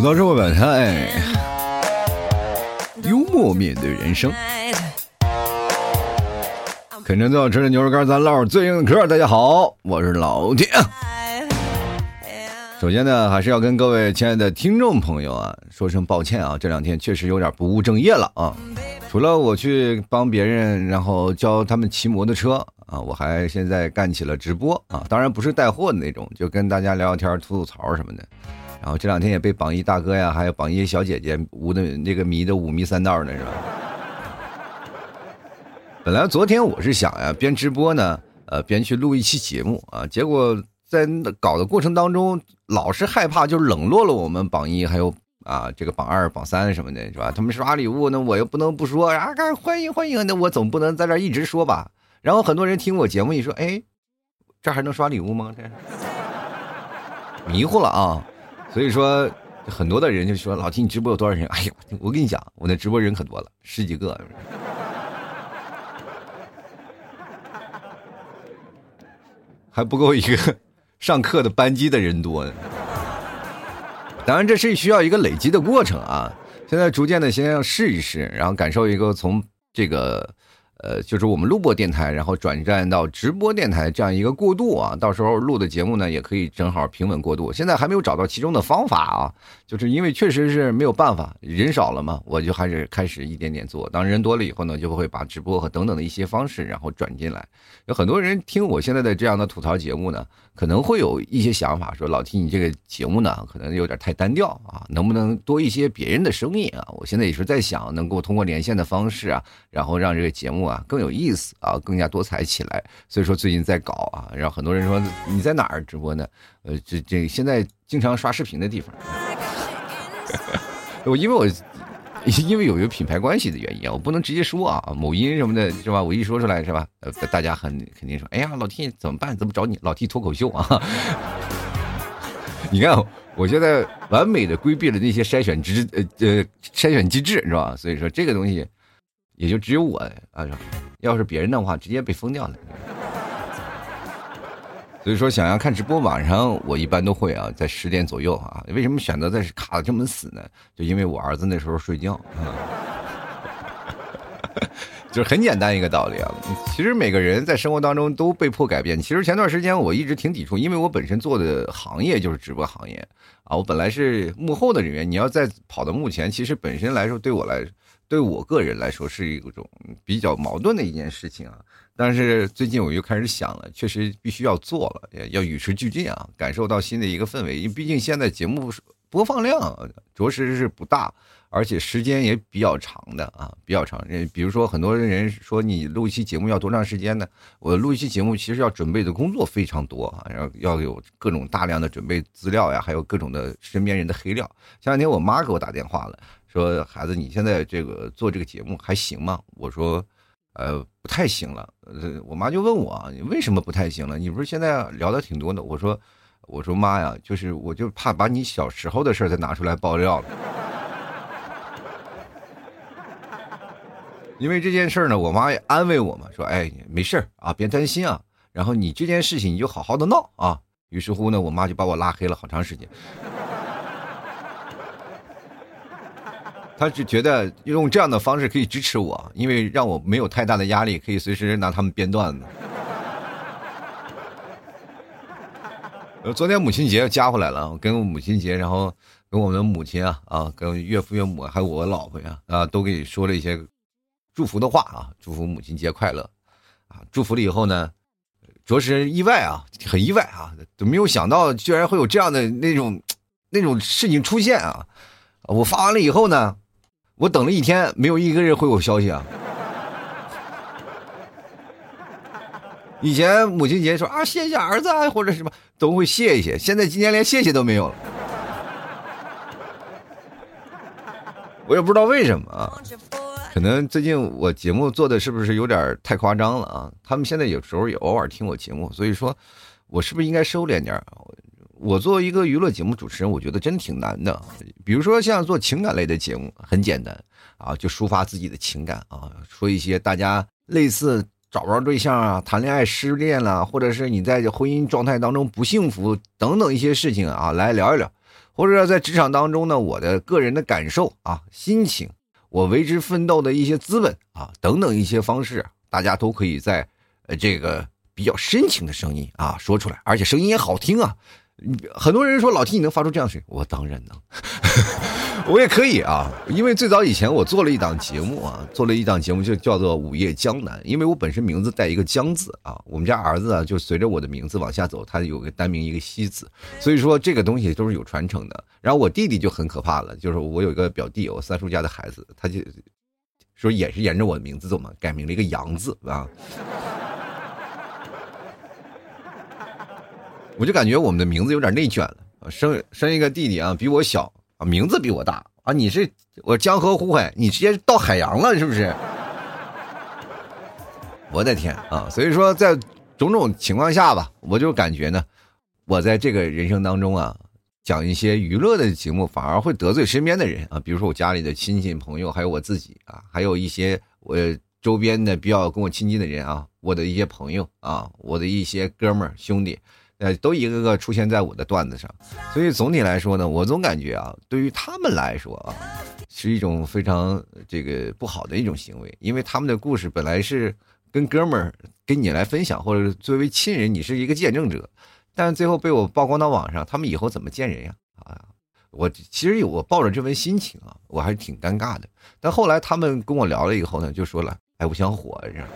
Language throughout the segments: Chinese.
说到这么晚哎，幽默面对人生。啃着最好吃的牛肉干，咱唠最硬的嗑。大家好，我是老铁。首先呢，还是要跟各位亲爱的听众朋友啊，说声抱歉啊，这两天确实有点不务正业了啊。除了我去帮别人，然后教他们骑摩托车啊，我还现在干起了直播啊，当然不是带货的那种，就跟大家聊聊天、吐吐槽什么的。然后这两天也被榜一大哥呀，还有榜一小姐姐捂的那个迷的五迷三道的是吧？本来昨天我是想呀，边直播呢，呃，边去录一期节目啊，结果在搞的过程当中，老是害怕就冷落了我们榜一，还有啊这个榜二、榜三什么的，是吧？他们刷礼物，那我又不能不说啊，欢迎欢迎，那我总不能在这一直说吧？然后很多人听我节目一说，哎，这还能刷礼物吗？这迷糊了啊！所以说，很多的人就说老提你直播有多少人？哎呀，我跟你讲，我那直播人可多了，十几个。还不够一个 上课的班级的人多呢。当然，这是需要一个累积的过程啊。现在逐渐的，先要试一试，然后感受一个从这个。呃，就是我们录播电台，然后转战到直播电台这样一个过渡啊，到时候录的节目呢，也可以正好平稳过渡。现在还没有找到其中的方法啊，就是因为确实是没有办法，人少了嘛，我就还是开始一点点做。当人多了以后呢，就会把直播和等等的一些方式，然后转进来。有很多人听我现在的这样的吐槽节目呢，可能会有一些想法，说老提你这个节目呢，可能有点太单调啊，能不能多一些别人的声音啊？我现在也是在想，能够通过连线的方式啊，然后让这个节目。啊，更有意思啊，更加多彩起来。所以说最近在搞啊，然后很多人说你在哪儿直播呢？呃，这这现在经常刷视频的地方。我因为我 因为有一个品牌关系的原因啊，我不能直接说啊，某音什么的，是吧？我一说出来是吧？呃，大家很肯定说，哎呀，老 T 怎么办？怎么找你？老 T 脱口秀啊？你看，我现在完美的规避了那些筛选机呃呃筛选机制，是吧？所以说这个东西。也就只有我啊，要是别人的话，直接被封掉了。所以说，想要看直播，晚上我一般都会啊，在十点左右啊。为什么选择在卡的这么死呢？就因为我儿子那时候睡觉，就是很简单一个道理啊。其实每个人在生活当中都被迫改变。其实前段时间我一直挺抵触，因为我本身做的行业就是直播行业啊。我本来是幕后的人员，你要再跑到幕前，其实本身来说对我来。对我个人来说是一种比较矛盾的一件事情啊，但是最近我又开始想了，确实必须要做了，要与时俱进啊，感受到新的一个氛围。因为毕竟现在节目播放量着实是不大，而且时间也比较长的啊，比较长。比如说很多人说你录一期节目要多长时间呢？我录一期节目其实要准备的工作非常多啊，然后要有各种大量的准备资料呀，还有各种的身边人的黑料。前两天我妈给我打电话了。说孩子，你现在这个做这个节目还行吗？我说，呃，不太行了。呃，我妈就问我，你为什么不太行了？你不是现在聊的挺多的？我说，我说妈呀，就是我就怕把你小时候的事再拿出来爆料了。因为这件事呢，我妈也安慰我嘛，说，哎，没事啊，别担心啊。然后你这件事情你就好好的闹啊。于是乎呢，我妈就把我拉黑了好长时间。他是觉得用这样的方式可以支持我，因为让我没有太大的压力，可以随时拿他们编段子。呃，昨天母亲节加回来了，跟母亲节，然后跟我们母亲啊啊，跟岳父岳母还有我老婆呀啊，都给你说了一些祝福的话啊，祝福母亲节快乐啊！祝福了以后呢，着实意外啊，很意外啊，都没有想到居然会有这样的那种那种事情出现啊！我发完了以后呢。我等了一天，没有一个人回我消息啊！以前母亲节说啊，谢谢儿子啊，或者什么都会谢一谢，现在今天连谢谢都没有了。我也不知道为什么啊，可能最近我节目做的是不是有点太夸张了啊？他们现在有时候也偶尔听我节目，所以说，我是不是应该收敛点？我作为一个娱乐节目主持人，我觉得真挺难的。比如说像做情感类的节目，很简单啊，就抒发自己的情感啊，说一些大家类似找不着对象啊、谈恋爱失恋了，或者是你在婚姻状态当中不幸福等等一些事情啊，来聊一聊。或者在职场当中呢，我的个人的感受啊、心情，我为之奋斗的一些资本啊等等一些方式，大家都可以在呃这个比较深情的声音啊说出来，而且声音也好听啊。很多人说老 T 你能发出这样的声音，我当然能，我也可以啊。因为最早以前我做了一档节目啊，做了一档节目就叫做《午夜江南》，因为我本身名字带一个江字啊，我们家儿子啊就随着我的名字往下走，他有个单名一个西字，所以说这个东西都是有传承的。然后我弟弟就很可怕了，就是我有一个表弟，我三叔家的孩子，他就说也是沿着我的名字走嘛，改名了一个杨字啊。我就感觉我们的名字有点内卷了啊，生生一个弟弟啊，比我小啊，名字比我大啊，你是我江河湖海，你直接到海洋了是不是？我的天啊！所以说在种种情况下吧，我就感觉呢，我在这个人生当中啊，讲一些娱乐的节目，反而会得罪身边的人啊，比如说我家里的亲戚朋友，还有我自己啊，还有一些我周边的比较跟我亲近的人啊，我的一些朋友啊，我的一些哥们儿兄弟。呃，都一个个出现在我的段子上，所以总体来说呢，我总感觉啊，对于他们来说啊，是一种非常这个不好的一种行为，因为他们的故事本来是跟哥们儿跟你来分享，或者作为亲人，你是一个见证者，但最后被我曝光到网上，他们以后怎么见人呀？啊，我其实我抱着这份心情啊，我还是挺尴尬的。但后来他们跟我聊了以后呢，就说了，哎，我想火，这样。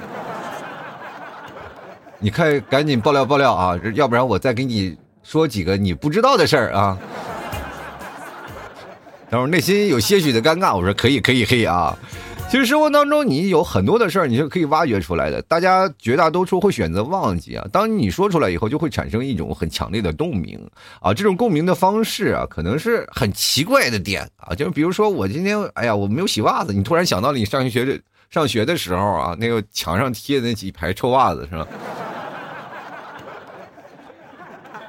你看，赶紧爆料爆料啊！要不然我再给你说几个你不知道的事儿啊。然后内心有些许的尴尬，我说可以可以可以啊。其实生活当中你有很多的事儿，你是可以挖掘出来的。大家绝大多数会选择忘记啊。当你说出来以后，就会产生一种很强烈的共鸣啊。这种共鸣的方式啊，可能是很奇怪的点啊。就是比如说我今天，哎呀，我没有洗袜子，你突然想到了你上学的上学的时候啊，那个墙上贴的那几排臭袜子是吧？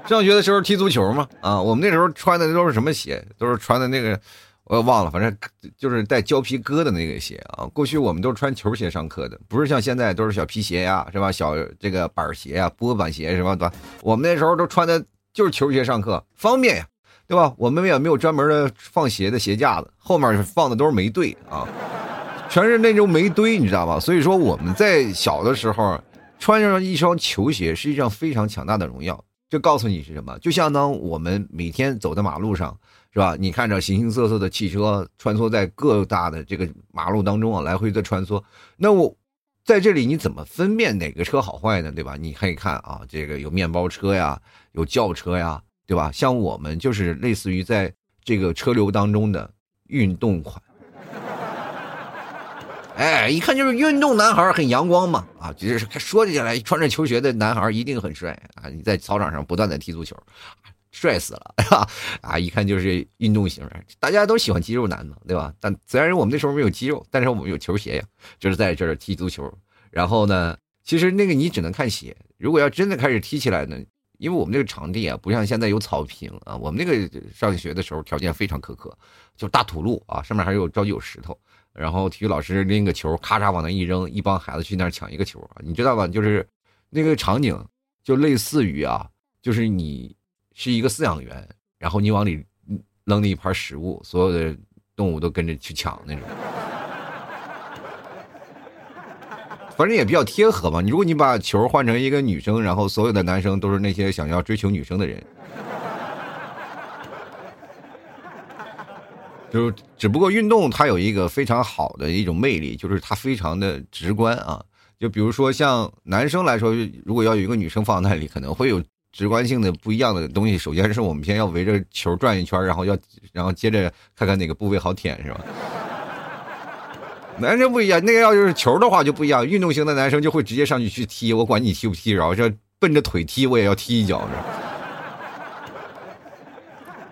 上学的时候踢足球嘛，啊，我们那时候穿的都是什么鞋？都是穿的那个，我忘了，反正就是带胶皮疙的那个鞋啊。过去我们都是穿球鞋上课的，不是像现在都是小皮鞋呀，是吧？小这个板鞋呀，波板鞋什么的？我们那时候都穿的就是球鞋上课，方便呀，对吧？我们也没有专门的放鞋的鞋架子，后面放的都是煤堆啊，全是那种煤堆，你知道吧？所以说我们在小的时候穿上一双球鞋是一项非常强大的荣耀。就告诉你是什么，就相当我们每天走在马路上，是吧？你看着形形色色的汽车穿梭在各大的这个马路当中啊，来回的穿梭。那我在这里你怎么分辨哪个车好坏呢？对吧？你可以看啊，这个有面包车呀，有轿车呀，对吧？像我们就是类似于在这个车流当中的运动款。哎，一看就是运动男孩，很阳光嘛，啊，就是说起来穿着球鞋的男孩一定很帅啊！你在操场上不断的踢足球，帅死了，啊，一看就是运动型，大家都喜欢肌肉男嘛，对吧？但虽然我们那时候没有肌肉，但是我们有球鞋呀，就是在这儿踢足球。然后呢，其实那个你只能看鞋，如果要真的开始踢起来呢，因为我们那个场地啊，不像现在有草坪啊，我们那个上学的时候条件非常苛刻，就大土路啊，上面还有着急有石头。然后体育老师拎个球，咔嚓往那一扔，一帮孩子去那儿抢一个球啊，你知道吧？就是那个场景，就类似于啊，就是你是一个饲养员，然后你往里扔了一盘食物，所有的动物都跟着去抢那种。反正也比较贴合嘛。你如果你把球换成一个女生，然后所有的男生都是那些想要追求女生的人。就是只不过运动它有一个非常好的一种魅力，就是它非常的直观啊。就比如说像男生来说，如果要有一个女生放在那里，可能会有直观性的不一样的东西。首先是我们先要围着球转一圈，然后要，然后接着看看哪个部位好舔，是吧？男生不一样，那个要就是球的话就不一样。运动型的男生就会直接上去去踢，我管你踢不踢，然后这奔着腿踢，我也要踢一脚，是吧？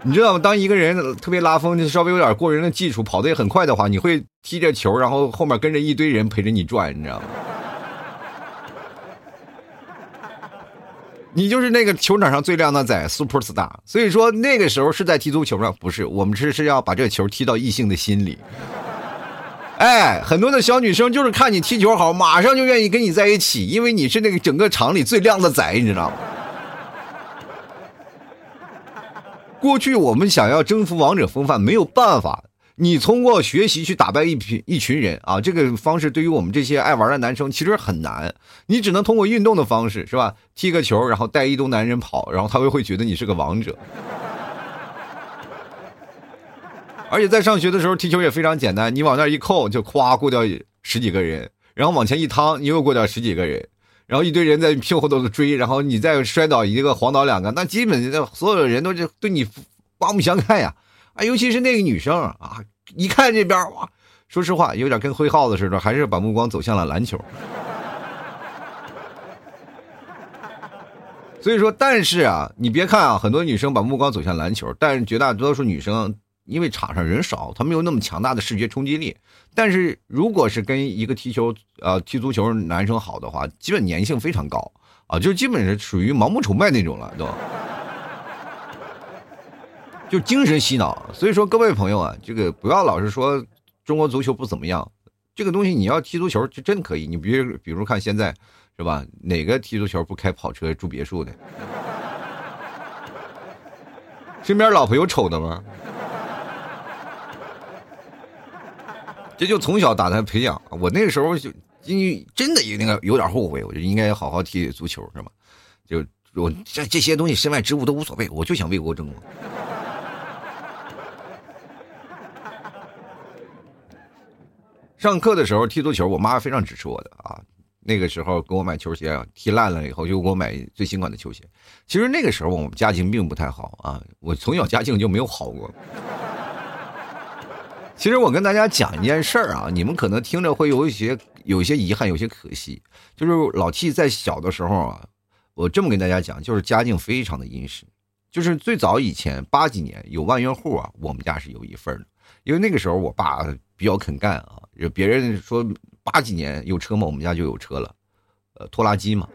你知道吗？当一个人特别拉风，就稍微有点过人的技术，跑得也很快的话，你会踢着球，然后后面跟着一堆人陪着你转，你知道吗？你就是那个球场上最靓的仔，super star。所以说那个时候是在踢足球吗？不是，我们是是要把这个球踢到异性的心里。哎，很多的小女生就是看你踢球好，马上就愿意跟你在一起，因为你是那个整个场里最靓的仔，你知道吗？过去我们想要征服王者风范，没有办法。你通过学习去打败一群一群人啊，这个方式对于我们这些爱玩的男生其实很难。你只能通过运动的方式，是吧？踢个球，然后带一堆男人跑，然后他们会觉得你是个王者。而且在上学的时候踢球也非常简单，你往那一扣就咵过掉十几个人，然后往前一趟你又过掉十几个人，然后一堆人在屁股后头追，然后你再摔倒一个晃倒两个，那基本所有的人都是对你刮目相看呀。啊，尤其是那个女生啊，一看这边哇，说实话有点跟挥耗子似的，还是把目光走向了篮球。所以说，但是啊，你别看啊，很多女生把目光走向篮球，但是绝大多数女生。因为场上人少，他没有那么强大的视觉冲击力。但是如果是跟一个踢球、呃踢足球男生好的话，基本粘性非常高啊，就基本是属于盲目崇拜那种了，都，就精神洗脑。所以说，各位朋友啊，这个不要老是说中国足球不怎么样，这个东西你要踢足球就真可以。你比如比如看现在是吧，哪个踢足球不开跑车住别墅的？身边老婆有丑的吗？这就从小打他培养，我那个时候就因为真的有那个有点后悔，我就应该好好踢足球，是吧？就我这这些东西身外之物都无所谓，我就想为国争光。上课的时候踢足球，我妈非常支持我的啊。那个时候给我买球鞋啊，踢烂了以后就给我买最新款的球鞋。其实那个时候我们家境并不太好啊，我从小家境就没有好过。其实我跟大家讲一件事儿啊，你们可能听着会有一些有一些遗憾，有些可惜。就是老七在小的时候啊，我这么跟大家讲，就是家境非常的殷实。就是最早以前八几年有万元户啊，我们家是有一份的。因为那个时候我爸比较肯干啊，就别人说八几年有车吗？我们家就有车了，呃，拖拉机嘛。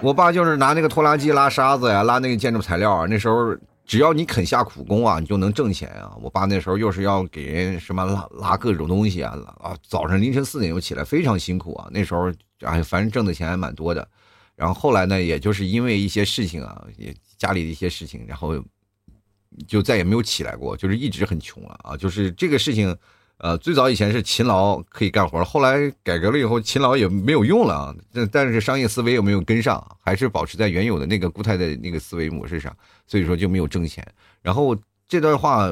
我爸就是拿那个拖拉机拉沙子呀，拉那个建筑材料啊，那时候。只要你肯下苦功啊，你就能挣钱啊！我爸那时候又是要给人什么拉拉各种东西啊，啊，早上凌晨四点就起来，非常辛苦啊。那时候哎，反正挣的钱还蛮多的。然后后来呢，也就是因为一些事情啊，也家里的一些事情，然后就再也没有起来过，就是一直很穷了啊。就是这个事情。呃，最早以前是勤劳可以干活，后来改革了以后，勤劳也没有用了啊。但但是商业思维又没有跟上，还是保持在原有的那个固态的那个思维模式上，所以说就没有挣钱。然后这段话，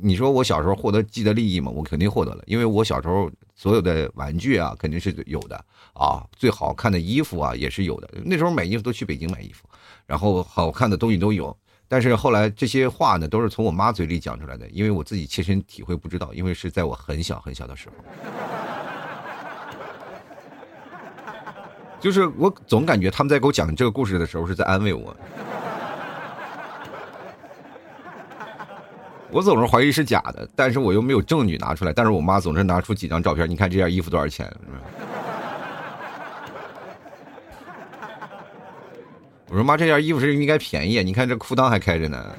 你说我小时候获得既得利益吗？我肯定获得了，因为我小时候所有的玩具啊，肯定是有的啊，最好看的衣服啊也是有的。那时候买衣服都去北京买衣服，然后好看的东西都有。但是后来这些话呢，都是从我妈嘴里讲出来的，因为我自己切身体会不知道，因为是在我很小很小的时候，就是我总感觉他们在给我讲这个故事的时候是在安慰我，我总是怀疑是假的，但是我又没有证据拿出来，但是我妈总是拿出几张照片，你看这件衣服多少钱？我说妈，这件衣服是应该便宜，你看这裤裆还开着呢。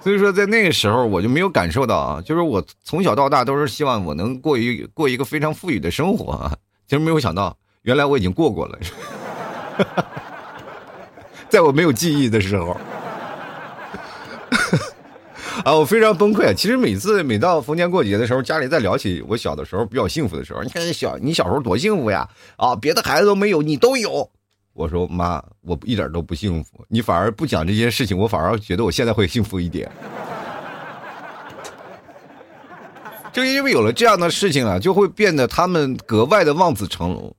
所以说，在那个时候我就没有感受到啊，就是我从小到大都是希望我能过一过一个非常富裕的生活啊，其实没有想到，原来我已经过过了，在我没有记忆的时候。啊，我非常崩溃。其实每次每到逢年过节的时候，家里在聊起我小的时候比较幸福的时候，你看小你小时候多幸福呀！啊，别的孩子都没有，你都有。我说妈，我一点都不幸福。你反而不讲这些事情，我反而觉得我现在会幸福一点。就因为有了这样的事情啊，就会变得他们格外的望子成龙。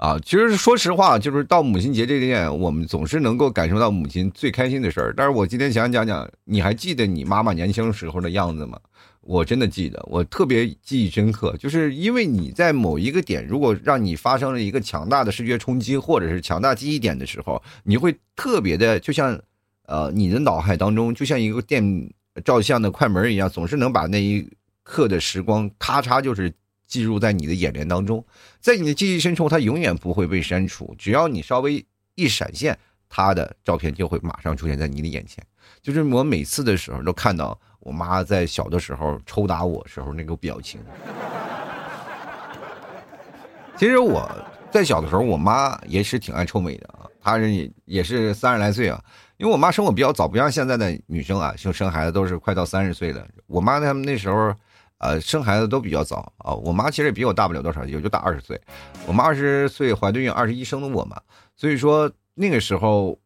啊，其实说实话，就是到母亲节这天，我们总是能够感受到母亲最开心的事儿。但是我今天想讲讲，你还记得你妈妈年轻时候的样子吗？我真的记得，我特别记忆深刻，就是因为你在某一个点，如果让你发生了一个强大的视觉冲击，或者是强大记忆点的时候，你会特别的，就像，呃，你的脑海当中就像一个电照相的快门一样，总是能把那一刻的时光咔嚓就是。记录在你的眼帘当中，在你的记忆深处，它永远不会被删除。只要你稍微一闪现，他的照片就会马上出现在你的眼前。就是我每次的时候都看到我妈在小的时候抽打我时候那个表情。其实我在小的时候，我妈也是挺爱臭美的啊。她是也是三十来岁啊。因为我妈生我比较早，不像现在的女生啊，生生孩子都是快到三十岁了。我妈他们那时候，呃，生孩子都比较早啊。我妈其实也比我大不了多少，也就大二十岁。我妈二十岁怀的孕，二十一生的我嘛。所以说那个时候，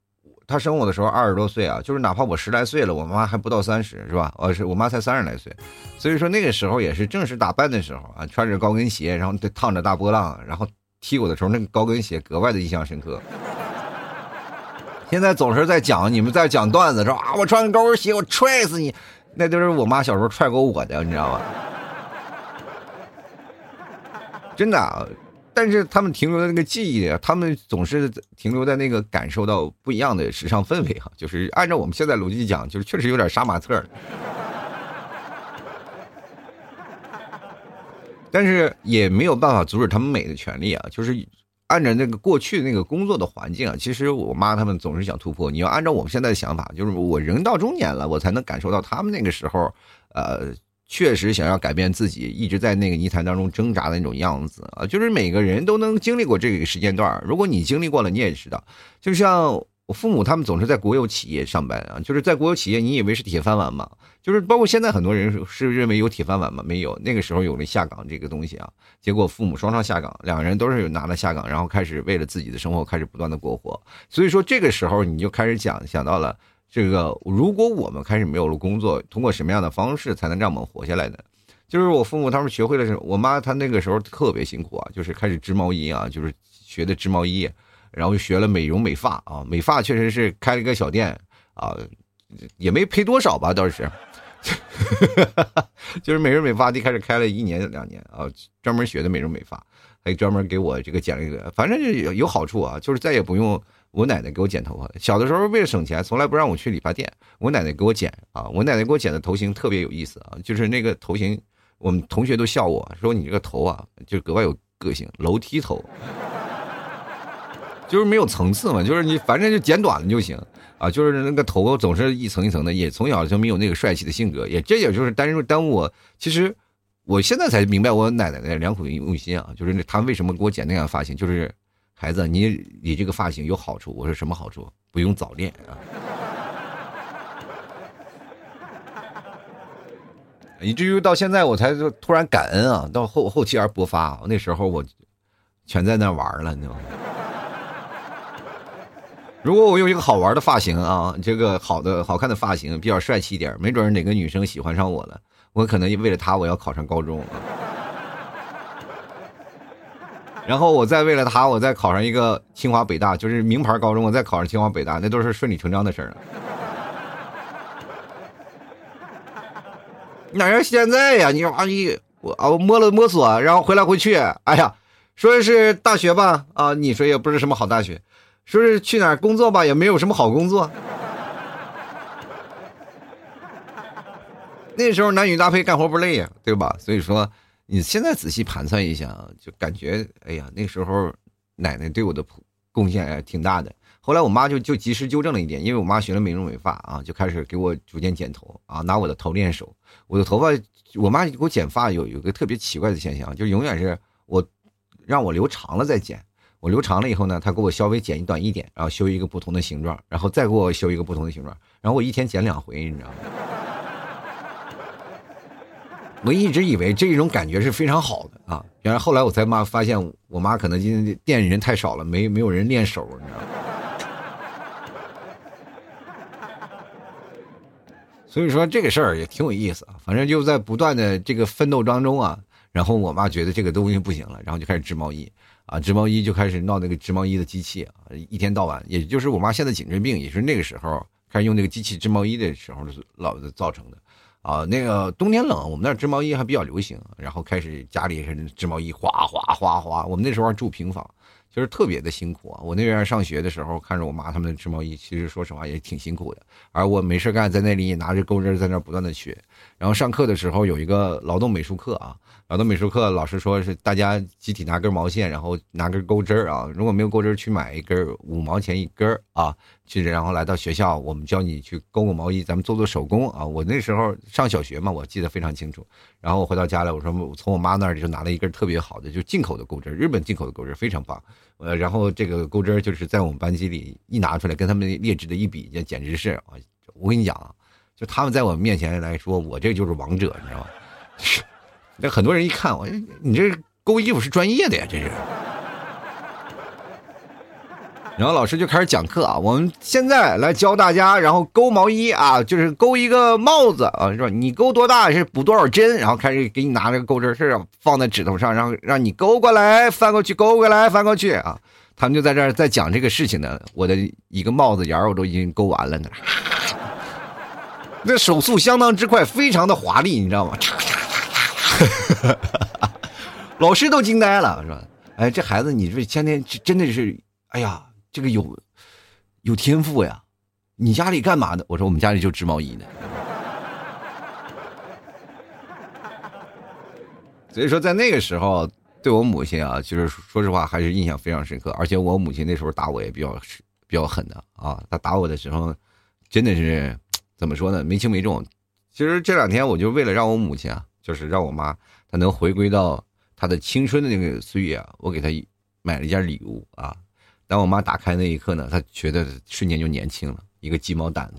她生我的时候二十多岁啊，就是哪怕我十来岁了，我妈还不到三十，是吧？呃，是我妈才三十来岁。所以说那个时候也是正式打扮的时候啊，穿着高跟鞋，然后烫着大波浪，然后踢我的时候，那个高跟鞋格外的印象深刻。现在总是在讲你们在讲段子，说啊，我穿高跟鞋，我踹死你，那都是我妈小时候踹过我的，你知道吗？真的，但是他们停留在那个记忆里，他们总是停留在那个感受到不一样的时尚氛围哈，就是按照我们现在逻辑讲，就是确实有点杀马特 但是也没有办法阻止他们美的权利啊，就是。按照那个过去那个工作的环境啊，其实我妈他们总是想突破。你要按照我们现在的想法，就是我人到中年了，我才能感受到他们那个时候，呃，确实想要改变自己，一直在那个泥潭当中挣扎的那种样子啊。就是每个人都能经历过这个时间段，如果你经历过了，你也知道，就像。我父母他们总是在国有企业上班啊，就是在国有企业，你以为是铁饭碗吗？就是包括现在很多人是认为有铁饭碗吗？没有，那个时候有了下岗这个东西啊，结果父母双双下岗，两个人都是拿了下岗，然后开始为了自己的生活开始不断的过活。所以说这个时候你就开始讲想到了这个，如果我们开始没有了工作，通过什么样的方式才能让我们活下来呢？就是我父母他们学会了是，我妈她那个时候特别辛苦啊，就是开始织毛衣啊，就是学的织毛衣。然后学了美容美发啊，美发确实是开了一个小店啊，也没赔多少吧，倒是，就是美容美发，一开始开了一年两年啊，专门学的美容美发，还专门给我这个剪了一个，反正就有有好处啊，就是再也不用我奶奶给我剪头发。小的时候为了省钱，从来不让我去理发店，我奶奶给我剪啊，我奶奶给我剪的头型特别有意思啊，就是那个头型，我们同学都笑我说你这个头啊，就格外有个性，楼梯头。就是没有层次嘛，就是你反正就剪短了就行啊，就是那个头总是一层一层的，也从小就没有那个帅气的性格，也这也就是耽误耽误我。其实我现在才明白我奶奶的良苦用心啊，就是她为什么给我剪那样发型，就是孩子，你你这个发型有好处。我说什么好处？不用早恋啊。以至于到现在我才突然感恩啊，到后后期而勃发，那时候我全在那玩了，你知道吗？如果我有一个好玩的发型啊，这个好的好看的发型，比较帅气一点，没准哪个女生喜欢上我了，我可能为了她我要考上高中，然后我再为了他我再考上一个清华北大，就是名牌高中，我再考上清华北大，那都是顺理成章的事儿。哪像现在呀？你说阿姨我啊，我摸了摸索，然后回来回去，哎呀，说是大学吧，啊，你说也不是什么好大学。说是去哪儿工作吧，也没有什么好工作。那时候男女搭配干活不累呀，对吧？所以说，你现在仔细盘算一下啊，就感觉，哎呀，那时候奶奶对我的贡献还挺大的。后来我妈就就及时纠正了一点，因为我妈学了美容美发啊，就开始给我逐渐剪头啊，拿我的头练手。我的头发，我妈给我剪发有有个特别奇怪的现象，就永远是我让我留长了再剪。我留长了以后呢，她给我稍微剪短一点，然后修一个不同的形状，然后再给我修一个不同的形状，然后我一天剪两回，你知道吗？我一直以为这种感觉是非常好的啊，然后后来我才妈发现，我妈可能今天店里人太少了，没没有人练手，你知道吗？所以说这个事儿也挺有意思啊，反正就在不断的这个奋斗当中啊，然后我妈觉得这个东西不行了，然后就开始织毛衣。啊，织毛衣就开始闹那个织毛衣的机器啊，一天到晚，也就是我妈现在颈椎病，也是那个时候开始用那个机器织毛衣的时候老造成的。啊，那个冬天冷，我们那织毛衣还比较流行，然后开始家里是织毛衣，哗哗哗哗。我们那时候住平房，就是特别的辛苦啊。我那边上学的时候，看着我妈他们织毛衣，其实说实话也挺辛苦的。而我没事干，在那里拿着钩针在那不断的学。然后上课的时候有一个劳动美术课啊。劳动美术课老师说是大家集体拿根毛线，然后拿根钩针啊。如果没有钩针，去买一根五毛钱一根啊。去，然后来到学校，我们教你去钩个毛衣，咱们做做手工啊。我那时候上小学嘛，我记得非常清楚。然后我回到家里，我说我从我妈那儿就拿了一根特别好的，就进口的钩针，日本进口的钩针非常棒。呃，然后这个钩针就是在我们班级里一拿出来，跟他们劣质的一比，简直是啊！我跟你讲啊，就他们在我面前来说，我这就是王者，你知道吗？那很多人一看我，你这钩衣服是专业的呀，这是。然后老师就开始讲课啊，我们现在来教大家，然后钩毛衣啊，就是钩一个帽子啊，是吧？你钩多大是补多少针，然后开始给你拿这个钩针是放在指头上，然后让你勾过来翻过去，勾过来翻过去啊。他们就在这儿在讲这个事情呢，我的一个帽子沿我都已经勾完了呢，那手速相当之快，非常的华丽，你知道吗？老师都惊呆了，是吧？哎，这孩子你这天天真的是，哎呀。这个有有天赋呀！你家里干嘛的？我说我们家里就织毛衣的。所以说，在那个时候，对我母亲啊，其实说实话还是印象非常深刻。而且我母亲那时候打我也比较比较狠的啊，她打我的时候真的是怎么说呢？没轻没重。其实这两天我就为了让我母亲啊，就是让我妈她能回归到她的青春的那个岁月啊，我给她买了一件礼物啊。当我妈打开那一刻呢，她觉得瞬间就年轻了，一个鸡毛掸子。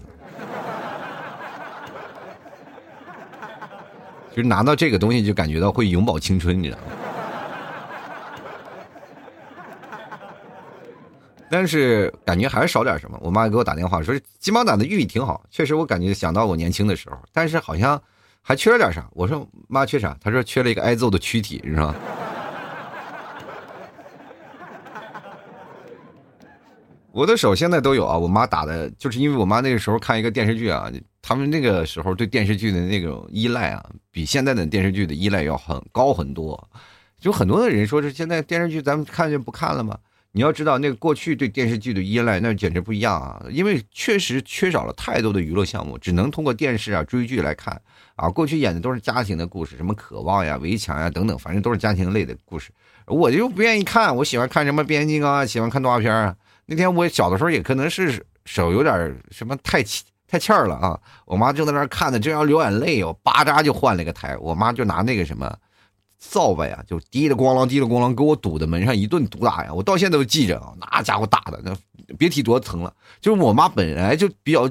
其实拿到这个东西就感觉到会永葆青春，你知道吗？但是感觉还是少点什么。我妈给我打电话说，鸡毛掸子寓意挺好，确实我感觉想到我年轻的时候，但是好像还缺了点啥。我说妈缺啥？她说缺了一个挨揍的躯体，是吧？我的手现在都有啊，我妈打的，就是因为我妈那个时候看一个电视剧啊，他们那个时候对电视剧的那种依赖啊，比现在的电视剧的依赖要很高很多。就很多的人说是现在电视剧咱们看就不看了吗？你要知道那个过去对电视剧的依赖那简直不一样啊，因为确实缺少了太多的娱乐项目，只能通过电视啊追剧来看啊。过去演的都是家庭的故事，什么渴望呀、围墙呀等等，反正都是家庭类的故事。我就不愿意看，我喜欢看什么变形金刚啊，喜欢看动画片啊。那天我小的时候也可能是手有点什么太太欠了啊！我妈正在那 看呢，正要流眼泪哦，叭扎就换了一个台。我妈就拿那个什么扫把呀，就滴了咣啷滴了咣啷给我堵在门上一顿毒打呀！我到现在都记着啊，那家伙打的那别提多疼了。就是我妈本来就比较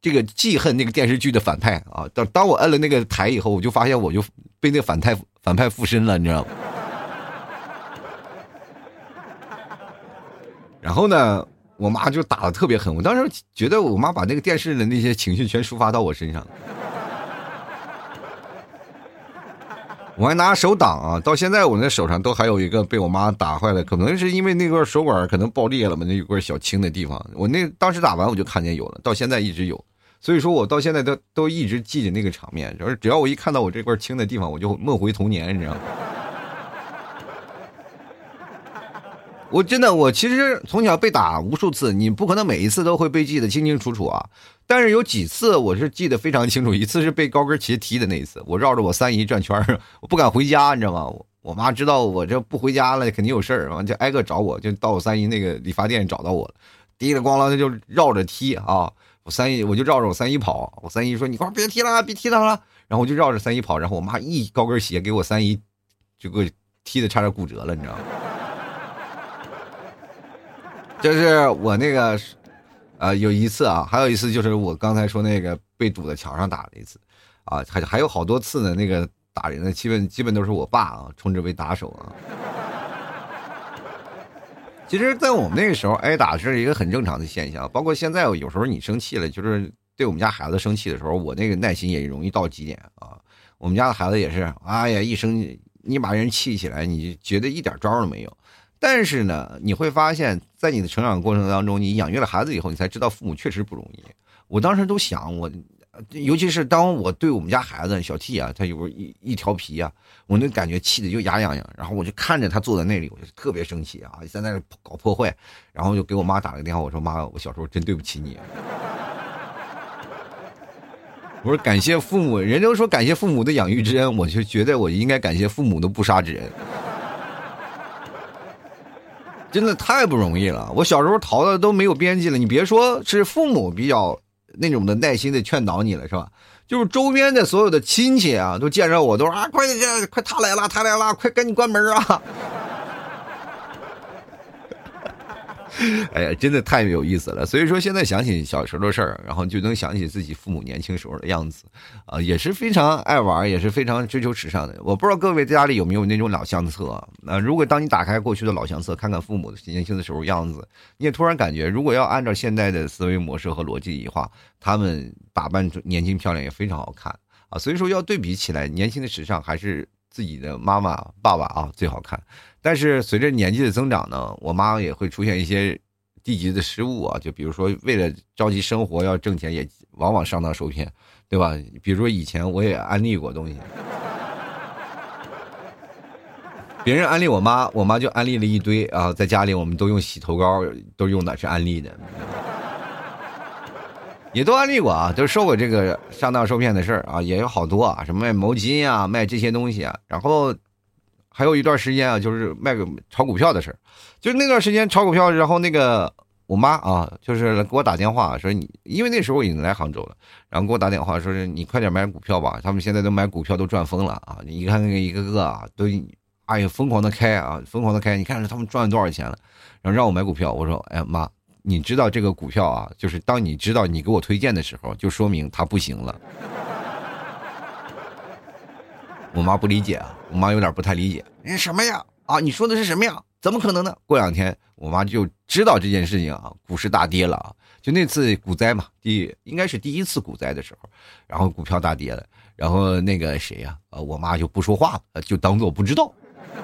这个记恨那个电视剧的反派啊，当当我摁了那个台以后，我就发现我就被那个反派反派附身了，你知道吗？然后呢，我妈就打的特别狠。我当时觉得我妈把那个电视的那些情绪全抒发到我身上。我还拿手挡啊，到现在我那手上都还有一个被我妈打坏了，可能是因为那块手管可能爆裂了嘛，那有块小青的地方。我那当时打完我就看见有了，到现在一直有。所以说我到现在都都一直记着那个场面，就是只要我一看到我这块青的地方，我就梦回童年，你知道吗？我真的，我其实从小被打无数次，你不可能每一次都会被记得清清楚楚啊。但是有几次我是记得非常清楚，一次是被高跟鞋踢的那一次，我绕着我三姨转圈我不敢回家，你知道吗？我妈知道我这不回家了，肯定有事儿，完就挨个找我，就到我三姨那个理发店找到我了，滴里咣啷的就绕着踢啊。我三姨我就绕着我三姨跑，我三姨说你快别踢了，别踢他了。然后我就绕着三姨跑，然后我妈一高跟鞋给我三姨就给我踢的差点骨折了，你知道吗？就是我那个，呃，有一次啊，还有一次就是我刚才说那个被堵在墙上打了一次，啊，还还有好多次呢。那个打人的基本基本都是我爸啊，称之为打手啊。其实，在我们那个时候，挨打是一个很正常的现象。包括现在，有时候你生气了，就是对我们家孩子生气的时候，我那个耐心也容易到极点啊。我们家的孩子也是，哎呀，一生你把人气起来，你觉得一点招都没有。但是呢，你会发现在你的成长过程当中，你养育了孩子以后，你才知道父母确实不容易。我当时都想，我尤其是当我对我们家孩子小 T 啊，他有时候一一调皮啊，我那感觉气的就牙痒痒。然后我就看着他坐在那里，我就特别生气啊，在那搞破坏。然后就给我妈打了个电话，我说妈，我小时候真对不起你。我说感谢父母，人都说感谢父母的养育之恩，我就觉得我应该感谢父母的不杀之恩。真的太不容易了，我小时候逃的都没有边际了。你别说是父母比较那种的耐心的劝导你了，是吧？就是周边的所有的亲戚啊，都见着我都说啊，快点，快他来了，他来了，快赶紧关门啊！哎呀，真的太有意思了。所以说，现在想起小时候的事儿，然后就能想起自己父母年轻时候的样子，啊，也是非常爱玩，也是非常追求时尚的。我不知道各位家里有没有那种老相册啊？如果当你打开过去的老相册，看看父母年轻的时候样子，你也突然感觉，如果要按照现在的思维模式和逻辑的话，他们打扮年轻漂亮也非常好看啊。所以说，要对比起来，年轻的时尚还是自己的妈妈爸爸啊最好看。但是随着年纪的增长呢，我妈也会出现一些低级的失误啊，就比如说为了着急生活要挣钱，也往往上当受骗，对吧？比如说以前我也安利过东西，别人安利我妈，我妈就安利了一堆啊，在家里我们都用洗头膏，都用的是安利的，也都安利过啊，都说过这个上当受骗的事儿啊，也有好多啊，什么卖毛巾啊，卖这些东西啊，然后。还有一段时间啊，就是卖个炒股票的事儿，就那段时间炒股票，然后那个我妈啊，就是给我打电话说你，因为那时候我已经来杭州了，然后给我打电话说是你快点买股票吧，他们现在都买股票都赚疯了啊！你看那个一个个啊，都哎呀疯狂的开啊，疯狂的开，你看他们赚了多少钱了，然后让我买股票，我说哎呀妈，你知道这个股票啊，就是当你知道你给我推荐的时候，就说明它不行了。我妈不理解啊，我妈有点不太理解。你什么呀？啊，你说的是什么呀？怎么可能呢？过两天我妈就知道这件事情啊，股市大跌了啊，就那次股灾嘛，第应该是第一次股灾的时候，然后股票大跌了，然后那个谁呀，呃，我妈就不说话了，就当做不知道。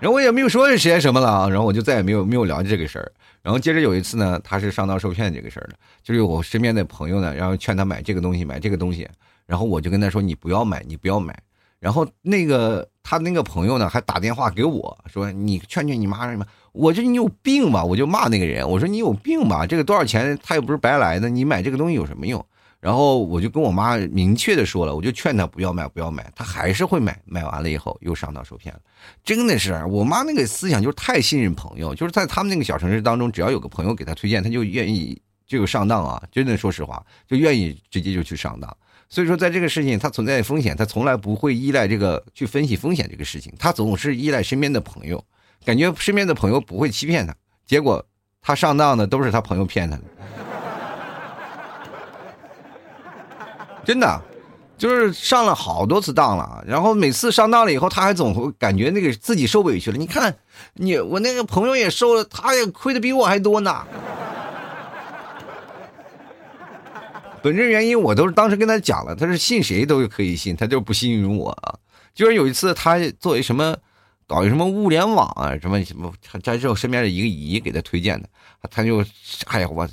然后我也没有说是谁什么了啊，然后我就再也没有没有聊这个事儿。然后接着有一次呢，他是上当受骗这个事儿的，就是我身边的朋友呢，然后劝他买这个东西，买这个东西。然后我就跟他说：“你不要买，你不要买。”然后那个他那个朋友呢，还打电话给我说：“你劝劝你妈什么？”我说：“你有病吧？”我就骂那个人，我说：“你有病吧？这个多少钱？他又不是白来的，你买这个东西有什么用？”然后我就跟我妈明确的说了，我就劝她不要买，不要买。她还是会买，买完了以后又上当受骗了。真的是我妈那个思想就是太信任朋友，就是在他们那个小城市当中，只要有个朋友给她推荐，她就愿意就上当啊！真的说实话，就愿意直接就去上当。所以说，在这个事情它存在风险，她从来不会依赖这个去分析风险这个事情，她总是依赖身边的朋友，感觉身边的朋友不会欺骗她，结果她上当的都是她朋友骗她的，真的，就是上了好多次当了，然后每次上当了以后，他还总会感觉那个自己受委屈了。你看，你我那个朋友也受了，他也亏的比我还多呢。本质原因我都是当时跟他讲了，他是信谁都可以信，他就不信任我。就是有一次他作为什么搞什么物联网啊，什么什么，他是我身边的一个姨给他推荐的，他就哎呀我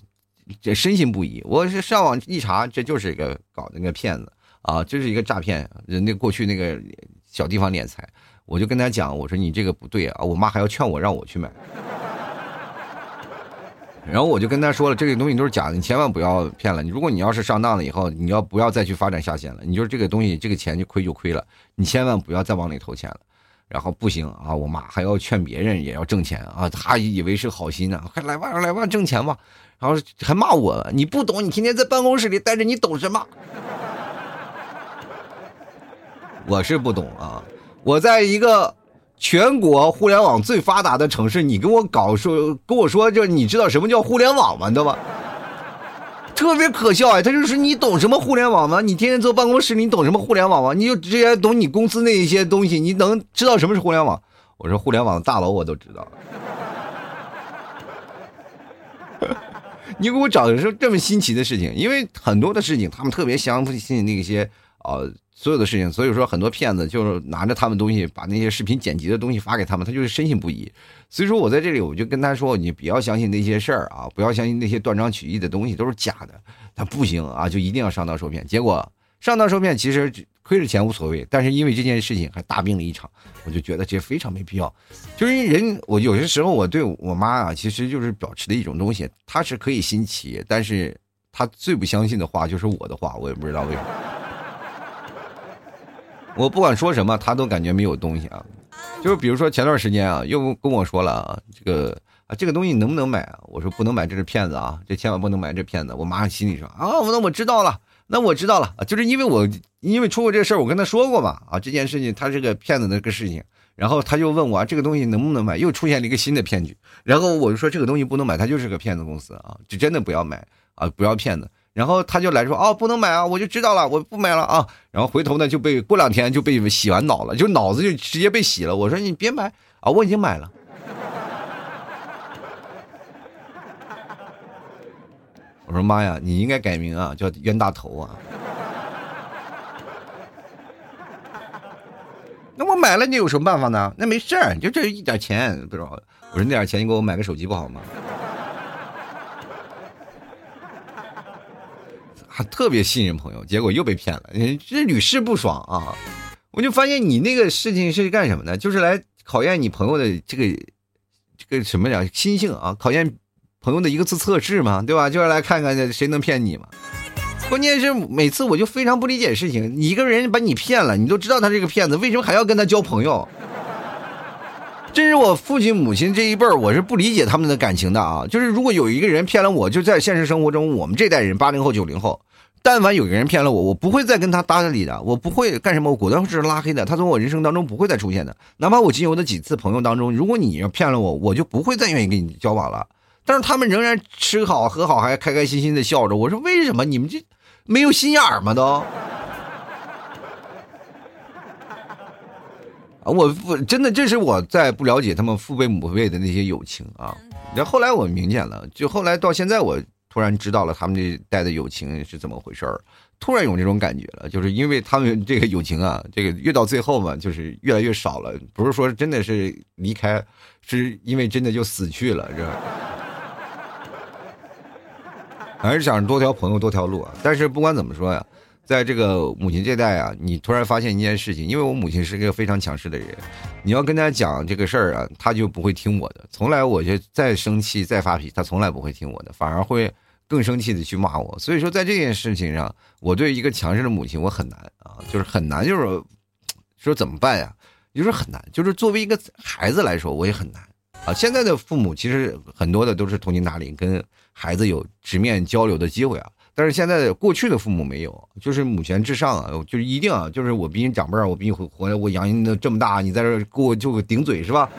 这深信不疑。我是上网一查，这就是一个搞那个骗子啊，这是一个诈骗，人家过去那个小地方敛财。我就跟他讲，我说你这个不对啊，我妈还要劝我让我去买。然后我就跟他说了，这个东西都是假的，你千万不要骗了。你如果你要是上当了以后，你要不要再去发展下线了？你就这个东西，这个钱就亏就亏了，你千万不要再往里投钱了。然后不行啊，我妈还要劝别人也要挣钱啊，他以为是好心呢，快来吧来吧挣钱吧。然后还骂我，你不懂，你天天在办公室里待着，你懂什么？我是不懂啊，我在一个。全国互联网最发达的城市，你跟我搞说跟我说，就你知道什么叫互联网吗？对吧？特别可笑啊！他就是你懂什么互联网吗？你天天坐办公室，你懂什么互联网吗？你就直接懂你公司那一些东西，你能知道什么是互联网？我说互联网大佬我都知道。你给我找的是这么新奇的事情，因为很多的事情他们特别相信那些啊。所有的事情，所以说很多骗子就是拿着他们东西，把那些视频剪辑的东西发给他们，他就是深信不疑。所以说我在这里，我就跟他说，你不要相信那些事儿啊，不要相信那些断章取义的东西，都是假的。他不行啊，就一定要上当受骗。结果上当受骗，其实亏了钱无所谓，但是因为这件事情还大病了一场，我就觉得这非常没必要。就是人，我有些时候我对我妈啊，其实就是保持的一种东西，她是可以新奇，但是她最不相信的话就是我的话，我也不知道为什么。我不管说什么，他都感觉没有东西啊。就是比如说前段时间啊，又跟我说了啊，这个啊，这个东西能不能买啊？我说不能买，这是骗子啊，这千万不能买，这骗子。我妈心里说啊，那我知道了，那我知道了，就是因为我因为出过这事儿，我跟他说过嘛，啊，这件事情他是个骗子的个事情，然后他就问我这个东西能不能买，又出现了一个新的骗局，然后我就说这个东西不能买，他就是个骗子公司啊，就真的不要买啊，不要骗子。然后他就来说哦，不能买啊，我就知道了，我不买了啊。然后回头呢就被过两天就被洗完脑了，就脑子就直接被洗了。我说你别买啊，我已经买了。我说妈呀，你应该改名啊，叫冤大头啊。那我买了，你有什么办法呢？那没事儿，就这一点钱，不知道。我说那点钱你给我买个手机不好吗？还特别信任朋友，结果又被骗了，这屡试不爽啊！我就发现你那个事情是干什么的？就是来考验你朋友的这个这个什么呀心性啊，考验。朋友的一个次测试嘛，对吧？就是来看看谁能骗你嘛。关键是每次我就非常不理解事情，你一个人把你骗了，你都知道他是个骗子，为什么还要跟他交朋友？这是我父亲母亲这一辈儿，我是不理解他们的感情的啊。就是如果有一个人骗了我，就在现实生活中，我们这代人八零后九零后，但凡有一个人骗了我，我不会再跟他搭理的，我不会干什么，我果断是拉黑的。他从我人生当中不会再出现的。哪怕我仅有的几次朋友当中，如果你要骗了我，我就不会再愿意跟你交往了。但是他们仍然吃好喝好，还开开心心的笑着。我说：“为什么你们这没有心眼儿吗？都 啊！我真的这是我在不了解他们父辈母辈的那些友情啊。然后来我明显了，就后来到现在，我突然知道了他们这代的友情是怎么回事儿。突然有这种感觉了，就是因为他们这个友情啊，这个越到最后嘛，就是越来越少了。不是说真的是离开，是因为真的就死去了，是吧？” 还是想多条朋友多条路啊！但是不管怎么说呀，在这个母亲这代啊，你突然发现一件事情，因为我母亲是一个非常强势的人，你要跟她讲这个事儿啊，她就不会听我的。从来我就再生气再发脾气，她从来不会听我的，反而会更生气的去骂我。所以说，在这件事情上，我对一个强势的母亲我很难啊，就是很难，就是说怎么办呀？就是很难，就是作为一个孩子来说，我也很难啊。现在的父母其实很多的都是通情达理，跟。孩子有直面交流的机会啊，但是现在过去的父母没有，就是母权至上啊，就是一定啊，就是我比你长辈儿，我比你活活，我养你这么大，你在这给我就顶嘴是吧？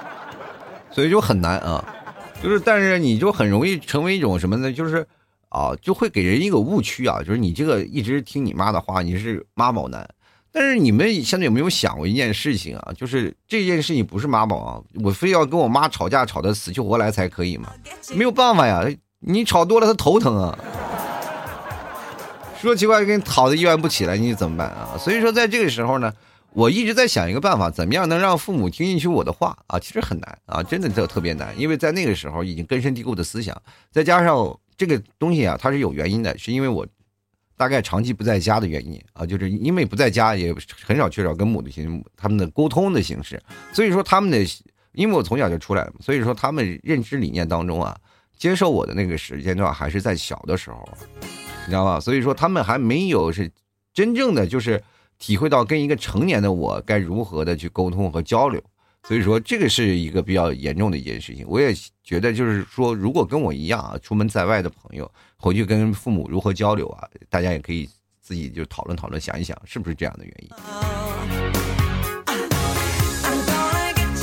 所以就很难啊，就是但是你就很容易成为一种什么呢？就是啊，就会给人一个误区啊，就是你这个一直听你妈的话，你是妈宝男。但是你们现在有没有想过一件事情啊？就是这件事情不是妈宝啊，我非要跟我妈吵架吵得死去活来才可以吗？没有办法呀，你吵多了她头疼啊。说奇怪，跟讨的医院不起来，你怎么办啊？所以说，在这个时候呢，我一直在想一个办法，怎么样能让父母听进去我的话啊？其实很难啊，真的特特别难，因为在那个时候已经根深蒂固的思想，再加上这个东西啊，它是有原因的，是因为我。大概长期不在家的原因啊，就是因为不在家，也很少缺少跟母亲他们的沟通的形式。所以说他们的，因为我从小就出来了，所以说他们认知理念当中啊，接受我的那个时间段还是在小的时候，你知道吧？所以说他们还没有是真正的就是体会到跟一个成年的我该如何的去沟通和交流。所以说这个是一个比较严重的一件事情。我也觉得就是说，如果跟我一样啊，出门在外的朋友。回去跟父母如何交流啊？大家也可以自己就讨论讨论，想一想是不是这样的原因。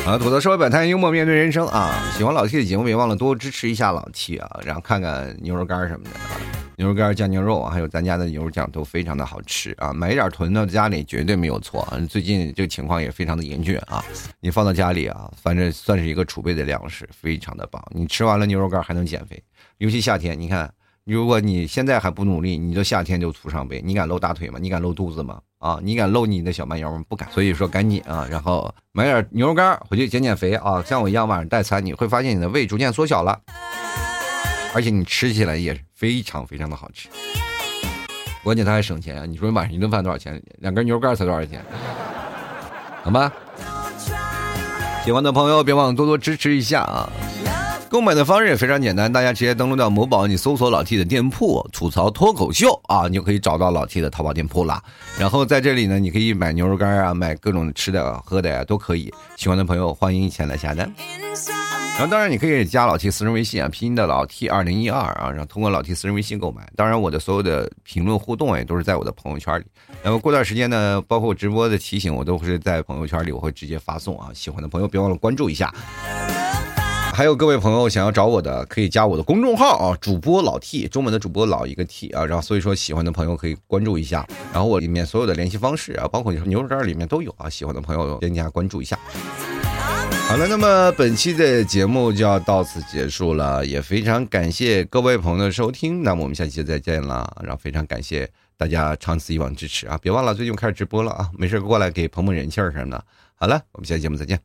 啊，土豆稍微摆摊，幽默面对人生啊！喜欢老 T 的节目，别忘了多支持一下老 T 啊！然后看看牛肉干什么的，啊牛肉干酱牛肉，还有咱家的牛肉酱都非常的好吃啊！买一点囤到家里绝对没有错。最近这个情况也非常的严峻啊！你放到家里啊，反正算是一个储备的粮食，非常的棒。你吃完了牛肉干还能减肥，尤其夏天，你看。如果你现在还不努力，你这夏天就徒伤悲。你敢露大腿吗？你敢露肚子吗？啊，你敢露你的小蛮腰吗？不敢。所以说赶紧啊，然后买点牛肉干回去减减肥啊。像我一样晚上代餐，你会发现你的胃逐渐缩小了，而且你吃起来也非常非常的好吃。关键它还省钱啊！你说晚上一顿饭多少钱？两根牛肉干才多少钱？好吧。喜欢的朋友别忘了多多支持一下啊。购买的方式也非常简单，大家直接登录到某宝，你搜索老 T 的店铺“吐槽脱口秀”啊，你就可以找到老 T 的淘宝店铺了。然后在这里呢，你可以买牛肉干啊，买各种吃的喝的呀，都可以。喜欢的朋友欢迎前来下单。然后当然你可以加老 T 私人微信啊，拼音的老 T 二零一二啊，然后通过老 T 私人微信购买。当然我的所有的评论互动也都是在我的朋友圈里。然后过段时间呢，包括直播的提醒，我都是在朋友圈里，我会直接发送啊。喜欢的朋友别忘了关注一下。还有各位朋友想要找我的，可以加我的公众号啊，主播老 T，中文的主播老一个 T 啊。然后所以说喜欢的朋友可以关注一下。然后我里面所有的联系方式啊，包括你说牛肉干里面都有啊。喜欢的朋友添加关注一下。好了，那么本期的节目就要到此结束了，也非常感谢各位朋友的收听。那么我们下期再见了，然后非常感谢大家长此以往支持啊！别忘了最近开始直播了啊，没事过来给捧捧人气儿什么的。好了，我们下期节目再见。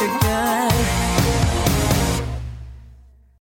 sugar